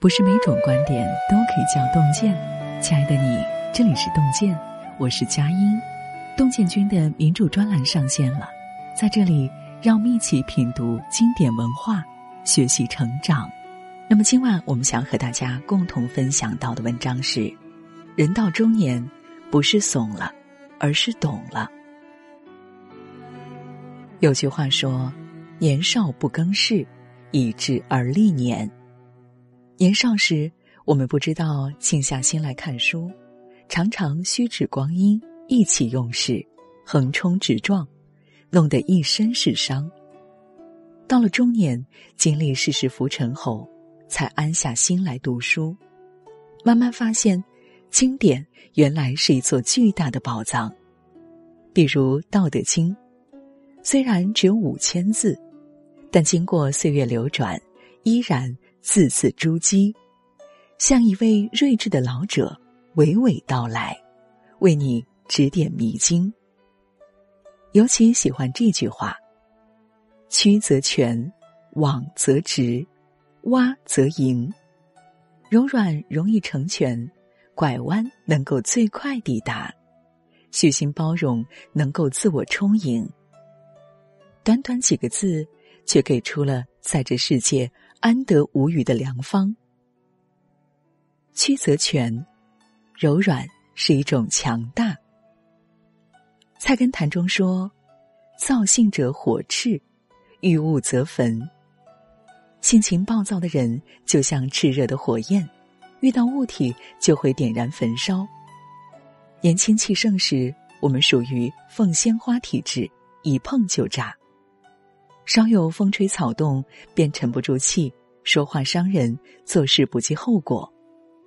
不是每种观点都可以叫洞见。亲爱的你，这里是洞见，我是佳音。洞见君的民主专栏上线了，在这里让我们一起品读经典文化，学习成长。那么今晚我们想和大家共同分享到的文章是：人到中年，不是怂了，而是懂了。有句话说：“年少不更事，以致而立年。”年少时，我们不知道静下心来看书，常常虚指光阴，意气用事，横冲直撞，弄得一身是伤。到了中年，经历世事浮沉后，才安下心来读书，慢慢发现，经典原来是一座巨大的宝藏。比如《道德经》，虽然只有五千字，但经过岁月流转，依然。字字珠玑，像一位睿智的老者娓娓道来，为你指点迷津。尤其喜欢这句话：“曲则全，枉则直，洼则盈。”柔软容易成全，拐弯能够最快抵达，虚心包容能够自我充盈。短短几个字，却给出了在这世界。安得无语的良方。曲则全，柔软是一种强大。菜根谭中说：“躁性者火炽，遇物则焚。”性情暴躁的人就像炽热的火焰，遇到物体就会点燃焚烧。年轻气盛时，我们属于凤仙花体质，一碰就炸。稍有风吹草动，便沉不住气，说话伤人，做事不计后果，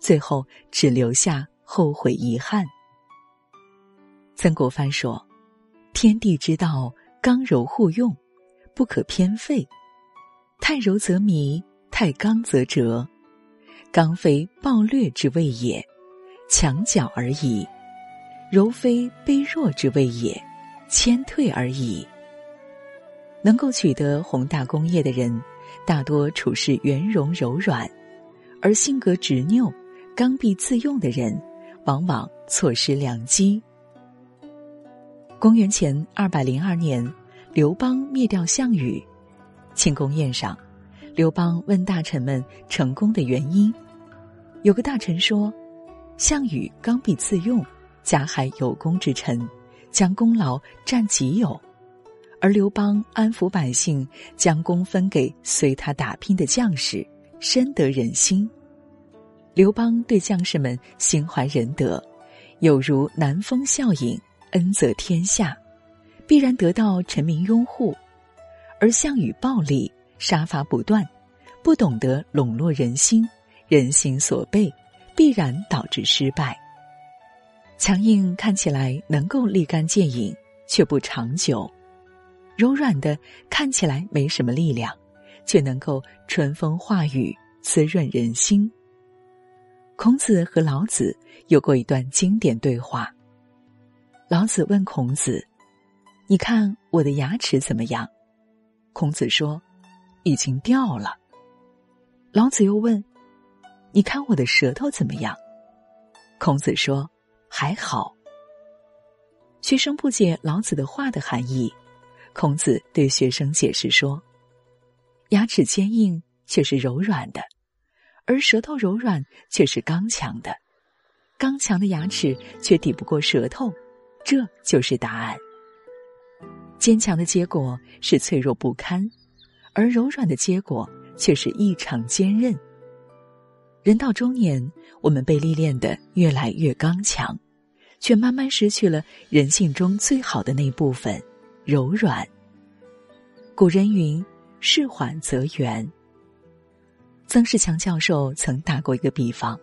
最后只留下后悔遗憾。曾国藩说：“天地之道，刚柔互用，不可偏废。太柔则迷，太刚则折。刚非暴虐之谓也，强角而已；柔非卑弱之谓也，谦退而已。”能够取得宏大功业的人，大多处事圆融柔软；而性格执拗、刚愎自用的人，往往错失良机。公元前二百零二年，刘邦灭掉项羽，庆功宴上，刘邦问大臣们成功的原因。有个大臣说：“项羽刚愎自用，加害有功之臣，将功劳占己有。”而刘邦安抚百姓，将功分给随他打拼的将士，深得人心。刘邦对将士们心怀仁德，有如南风效应，恩泽天下，必然得到臣民拥护。而项羽暴力，杀伐不断，不懂得笼络人心，人心所背，必然导致失败。强硬看起来能够立竿见影，却不长久。柔软的看起来没什么力量，却能够春风化雨，滋润人心。孔子和老子有过一段经典对话。老子问孔子：“你看我的牙齿怎么样？”孔子说：“已经掉了。”老子又问：“你看我的舌头怎么样？”孔子说：“还好。”学生不解老子的话的含义。孔子对学生解释说：“牙齿坚硬却是柔软的，而舌头柔软却是刚强的。刚强的牙齿却抵不过舌头，这就是答案。坚强的结果是脆弱不堪，而柔软的结果却是异常坚韧。人到中年，我们被历练的越来越刚强，却慢慢失去了人性中最好的那部分。”柔软。古人云：“事缓则圆。”曾仕强教授曾打过一个比方：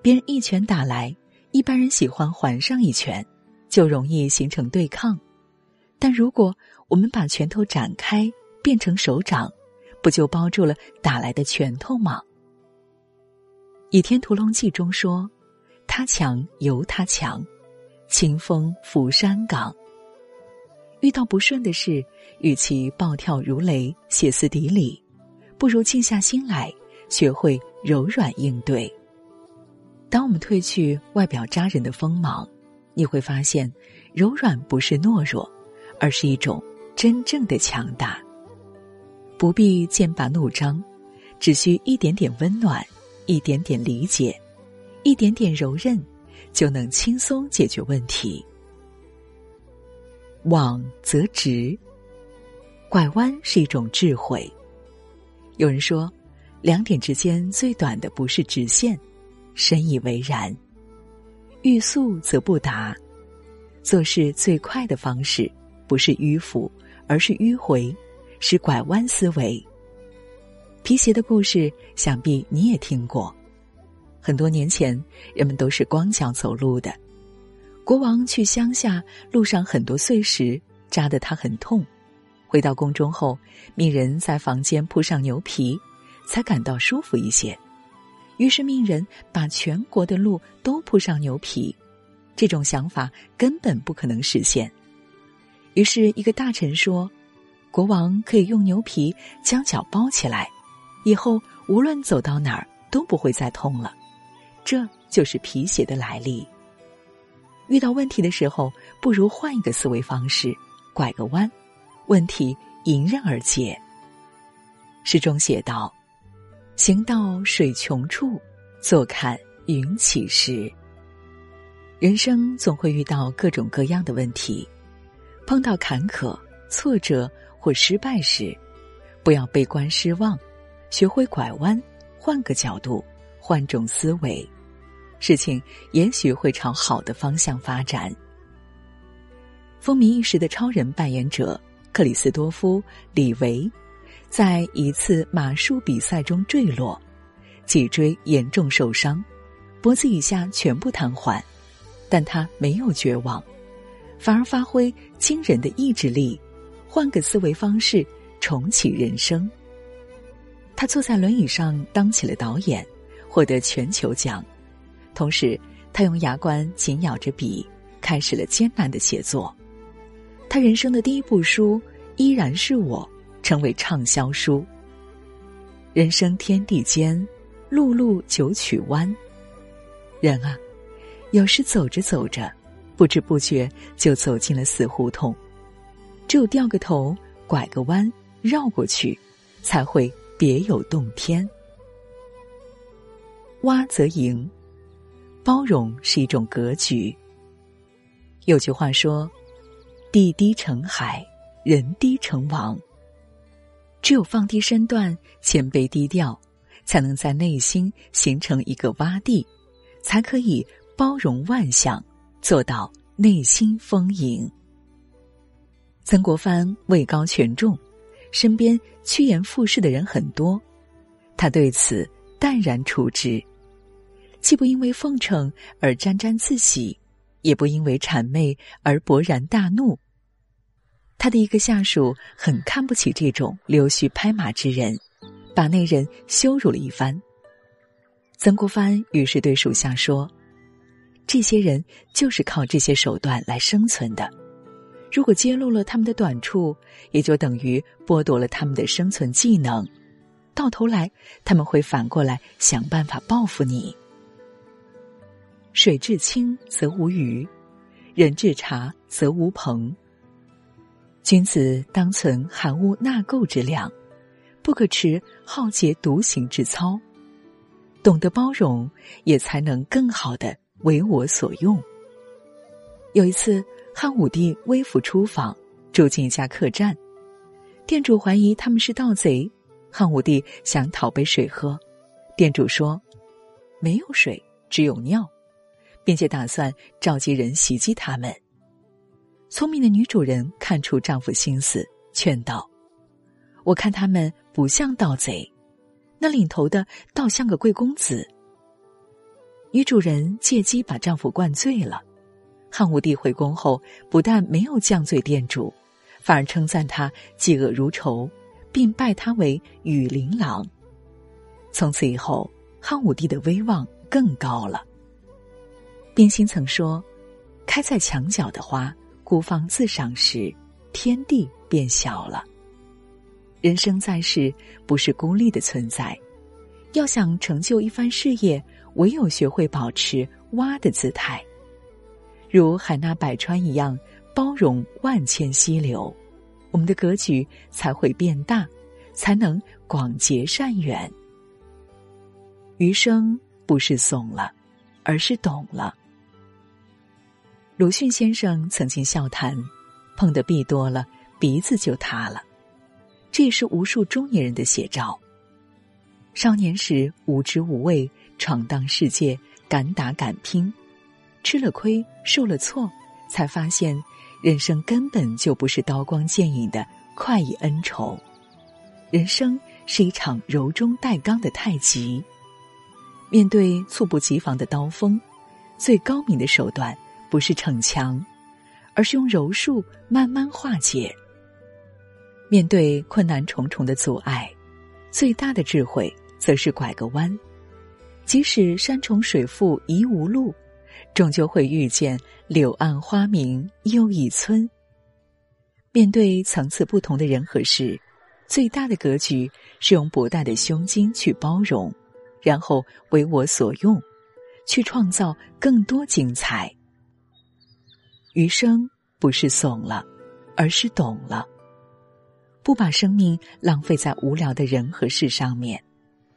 别人一拳打来，一般人喜欢还上一拳，就容易形成对抗；但如果我们把拳头展开，变成手掌，不就包住了打来的拳头吗？《倚天屠龙记》中说：“他强由他强，清风拂山岗。”遇到不顺的事，与其暴跳如雷、歇斯底里，不如静下心来，学会柔软应对。当我们褪去外表扎人的锋芒，你会发现，柔软不是懦弱，而是一种真正的强大。不必剑拔弩张，只需一点点温暖，一点点理解，一点点柔韧，就能轻松解决问题。往则直，拐弯是一种智慧。有人说，两点之间最短的不是直线。深以为然。欲速则不达，做事最快的方式不是迂腐，而是迂回，是拐弯思维。皮鞋的故事，想必你也听过。很多年前，人们都是光脚走路的。国王去乡下，路上很多碎石扎得他很痛。回到宫中后，命人在房间铺上牛皮，才感到舒服一些。于是命人把全国的路都铺上牛皮，这种想法根本不可能实现。于是，一个大臣说：“国王可以用牛皮将脚包起来，以后无论走到哪儿都不会再痛了。”这就是皮鞋的来历。遇到问题的时候，不如换一个思维方式，拐个弯，问题迎刃而解。诗中写道。行到水穷处，坐看云起时。人生总会遇到各种各样的问题，碰到坎坷、挫折或失败时，不要悲观失望，学会拐弯，换个角度，换种思维，事情也许会朝好的方向发展。风靡一时的超人扮演者克里斯多夫·李维。在一次马术比赛中坠落，脊椎严重受伤，脖子以下全部瘫痪，但他没有绝望，反而发挥惊人的意志力，换个思维方式重启人生。他坐在轮椅上当起了导演，获得全球奖，同时他用牙关紧咬着笔，开始了艰难的写作。他人生的第一部书依然是我。成为畅销书。人生天地间，路路九曲弯。人啊，有时走着走着，不知不觉就走进了死胡同。只有掉个头，拐个弯，绕过去，才会别有洞天。洼则盈，包容是一种格局。有句话说：“地低成海，人低成王。”只有放低身段，谦卑低调，才能在内心形成一个洼地，才可以包容万象，做到内心丰盈。曾国藩位高权重，身边趋炎附势的人很多，他对此淡然处之，既不因为奉承而沾沾自喜，也不因为谄媚而勃然大怒。他的一个下属很看不起这种溜须拍马之人，把那人羞辱了一番。曾国藩于是对属下说：“这些人就是靠这些手段来生存的，如果揭露了他们的短处，也就等于剥夺了他们的生存技能，到头来他们会反过来想办法报复你。水至清则无鱼，人至察则无朋。”君子当存含污纳垢之量，不可持好洁独行之操。懂得包容，也才能更好的为我所用。有一次，汉武帝微服出访，住进一家客栈，店主怀疑他们是盗贼。汉武帝想讨杯水喝，店主说：“没有水，只有尿，并且打算召集人袭击他们。”聪明的女主人看出丈夫心思，劝道：“我看他们不像盗贼，那领头的倒像个贵公子。”女主人借机把丈夫灌醉了。汉武帝回宫后，不但没有降罪店主，反而称赞他嫉恶如仇，并拜他为羽林郎。从此以后，汉武帝的威望更高了。冰心曾说：“开在墙角的花。”孤芳自赏时，天地变小了。人生在世，不是孤立的存在，要想成就一番事业，唯有学会保持蛙的姿态，如海纳百川一样包容万千溪流，我们的格局才会变大，才能广结善缘。余生不是怂了，而是懂了。鲁迅先生曾经笑谈：“碰的壁多了，鼻子就塌了。”这也是无数中年人的写照。少年时无知无畏，闯荡世界，敢打敢拼，吃了亏，受了挫，才发现人生根本就不是刀光剑影的快意恩仇，人生是一场柔中带刚的太极。面对猝不及防的刀锋，最高明的手段不是逞强，而是用柔术慢慢化解。面对困难重重的阻碍，最大的智慧则是拐个弯。即使山重水复疑无路，终究会遇见柳暗花明又一村。面对层次不同的人和事，最大的格局是用博大的胸襟去包容，然后为我所用，去创造更多精彩。余生不是怂了，而是懂了。不把生命浪费在无聊的人和事上面，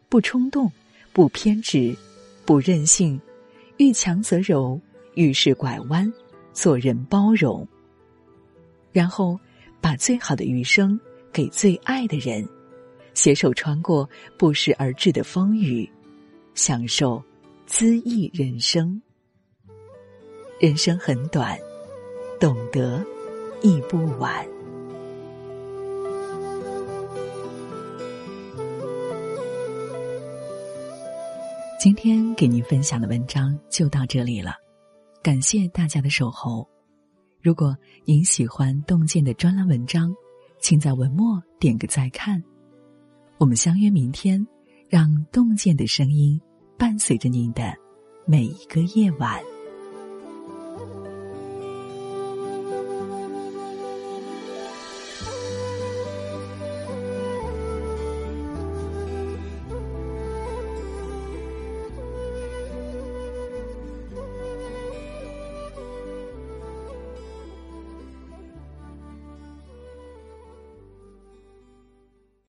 不冲动，不偏执，不任性，遇强则柔，遇事拐弯，做人包容。然后，把最好的余生给最爱的人，携手穿过不时而至的风雨，享受恣意人生。人生很短，懂得亦不晚。今天给您分享的文章就到这里了，感谢大家的守候。如果您喜欢洞见的专栏文章，请在文末点个再看。我们相约明天，让洞见的声音伴随着您的每一个夜晚。